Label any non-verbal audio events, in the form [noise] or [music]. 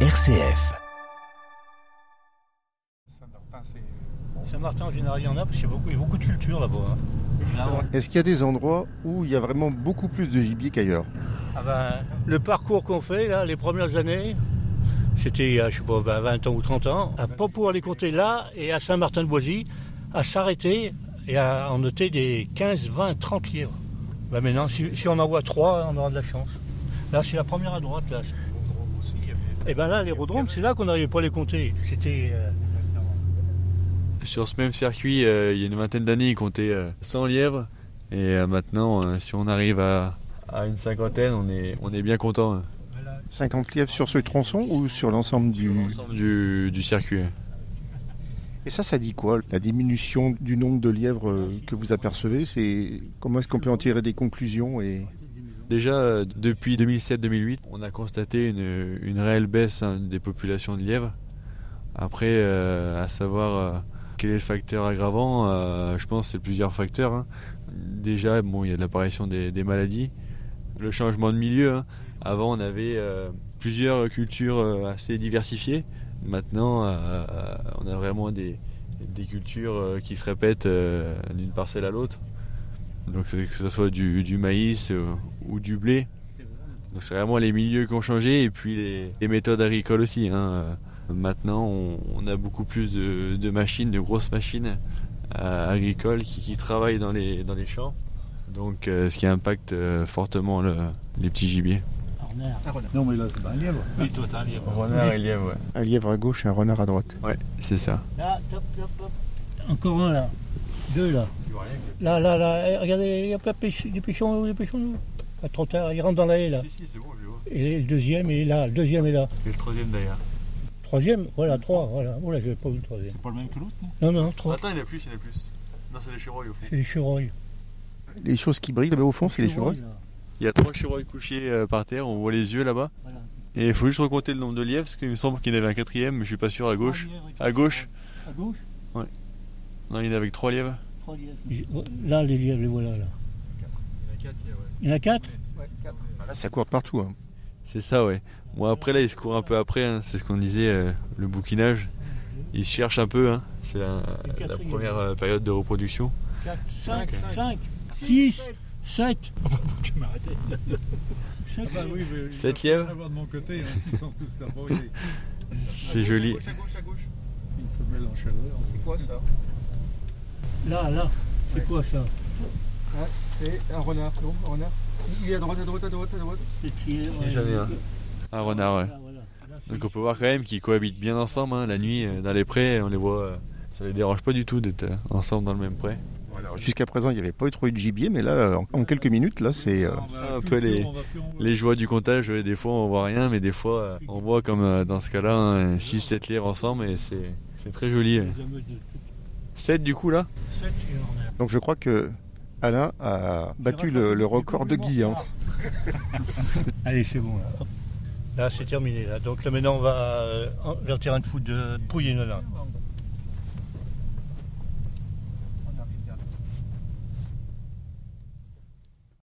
RCF. Saint-Martin, en général, il y en a parce qu'il y a beaucoup, il y a beaucoup de culture là-bas. hein. Là, Est-ce qu'il y a des endroits où il y a vraiment beaucoup plus de gibier qu'ailleurs? Ah ben, le parcours qu'on fait, là, les premières années, c'était il y a, je sais pas, 20 20 ans ou 30 ans, à pas pouvoir les compter là et à Saint-Martin-de-Boisy, à s'arrêter et à en noter des 15, 20, 30 lièvres. Ben maintenant, si, si on en voit 3, on aura de la chance. Là, c'est la première à droite, là. Et ben là, l'aérodrome, c'est là qu'on n'arrivait pas à les compter. C'était. euh, Sur ce même circuit, euh, il y a une vingtaine d'années, ils comptaient euh, 100 lièvres. Et euh, maintenant, euh, si on arrive à, à une cinquantaine, on est, on est bien content. hein, 50 lièvres sur ce tronçon ou sur l'ensemble du... du, du circuit. Et ça, ça dit quoi La diminution du nombre de lièvres euh, que vous apercevez, c'est comment est-ce qu'on peut en tirer des conclusions et Déjà, euh, depuis 2007-2008, on a constaté une, réelle baisse hein, des populations de lièvres. Après, euh, à savoir euh, quel est le facteur aggravant, je pense que c'est plusieurs facteurs. hein. Déjà, bon, il y a l'apparition des, maladies, le changement de milieu. hein. Avant, on avait plusieurs cultures assez diversifiées. Maintenant, on a vraiment des, cultures qui se répètent d'une parcelle à l'autre. Donc que ce soit du, du maïs euh, ou du blé. Donc c'est vraiment les milieux qui ont changé et puis les, les méthodes agricoles aussi. hein. Euh, Maintenant on, on a beaucoup plus de, de machines, de grosses machines euh, agricoles qui, qui travaillent dans les, dans les champs. Donc euh, ce qui impacte euh, fortement le- les petits gibiers. Non, mais là, c'est pas un lièvre. Oui, toi, t'as un lièvre. Renard et lièvre, ouais. un lièvre à gauche et un renard à droite Ouais, c'est ça. Là, top, top, top. Encore un là. Deux là. Là, là, là. Eh, regardez, il y a pêche- des pêchons, des pêchons nous. Pas trop tard, il rentre dans la haie là. si, c'est bon, je vois. Et le deuxième est là, le deuxième est là. Et le troisième d'ailleurs. Troisième, voilà, trois, voilà. Oh là, j'avais pas vu le troisième. pas le même que l'autre Non, non, trois. Attends, il y en a plus, il y en a plus. Non, c'est les chevreuils au fond. C'est les chevreuils. Les choses qui brillent là-bas au fond, c'est les chevreuils. Il y a trois chevreuils couchés euh, par terre, on voit les yeux là-bas. Voilà. Et il faut juste recompter le nombre de lièvres, parce qu'il me semble qu'il y en avait un quatrième, mais je suis pas sûr, à gauche. À gauche À gauche? Non, il y en a avec trois lièvres. Trois lièvres. Là, les lièvres, les voilà là. Il y en a quatre Là, ça court partout. hein. C'est ça, ouais. Bon, après, là, il se court un peu après, hein, c'est ce qu'on disait, euh, le bouquinage. Il se cherche un peu, hein. c'est la, la première euh, période de reproduction. 4, 5, 5, 6, 7. Tu m'as arrêté. Sept Ah bah oui, mais il Sept va falloir lièvres. avoir de mon côté, hein, s'ils sont tous est [laughs] C'est joli. une femelle en chaleur. C'est quoi ça? Là, là. C'est quoi ça C'est un renard, non Un renard Il est à droite, à droite, à droite, à droite. C'est trié. ouais. J'en ai un. Un renard, ouais. Là, voilà. Là, c'est- Donc on peut voir quand même qu'ils cohabitent bien ensemble, hein, la nuit, euh, dans les prés, on les voit, euh, ça les dérange pas du tout d'être euh, ensemble dans le même pré. Jusqu'à présent, il n'y avait pas eu trop eu de gibier, mais là, en, en quelques minutes, là, c'est. euh, On va un peu le les- Les joies du comptage, des fois on voit rien, mais des fois on voit comme dans ce cas-là 6-7 lièvres ensemble et c'est c'est très joli. 7 du coup là Sept, il y en a. Donc je crois que Alain a battu le, le record de Guy. hein. [laughs] Allez, c'est bon là. Là, c'est terminé. Là. Donc là, maintenant, on va euh, en- vers le terrain de foot de Pouilly-Nolin.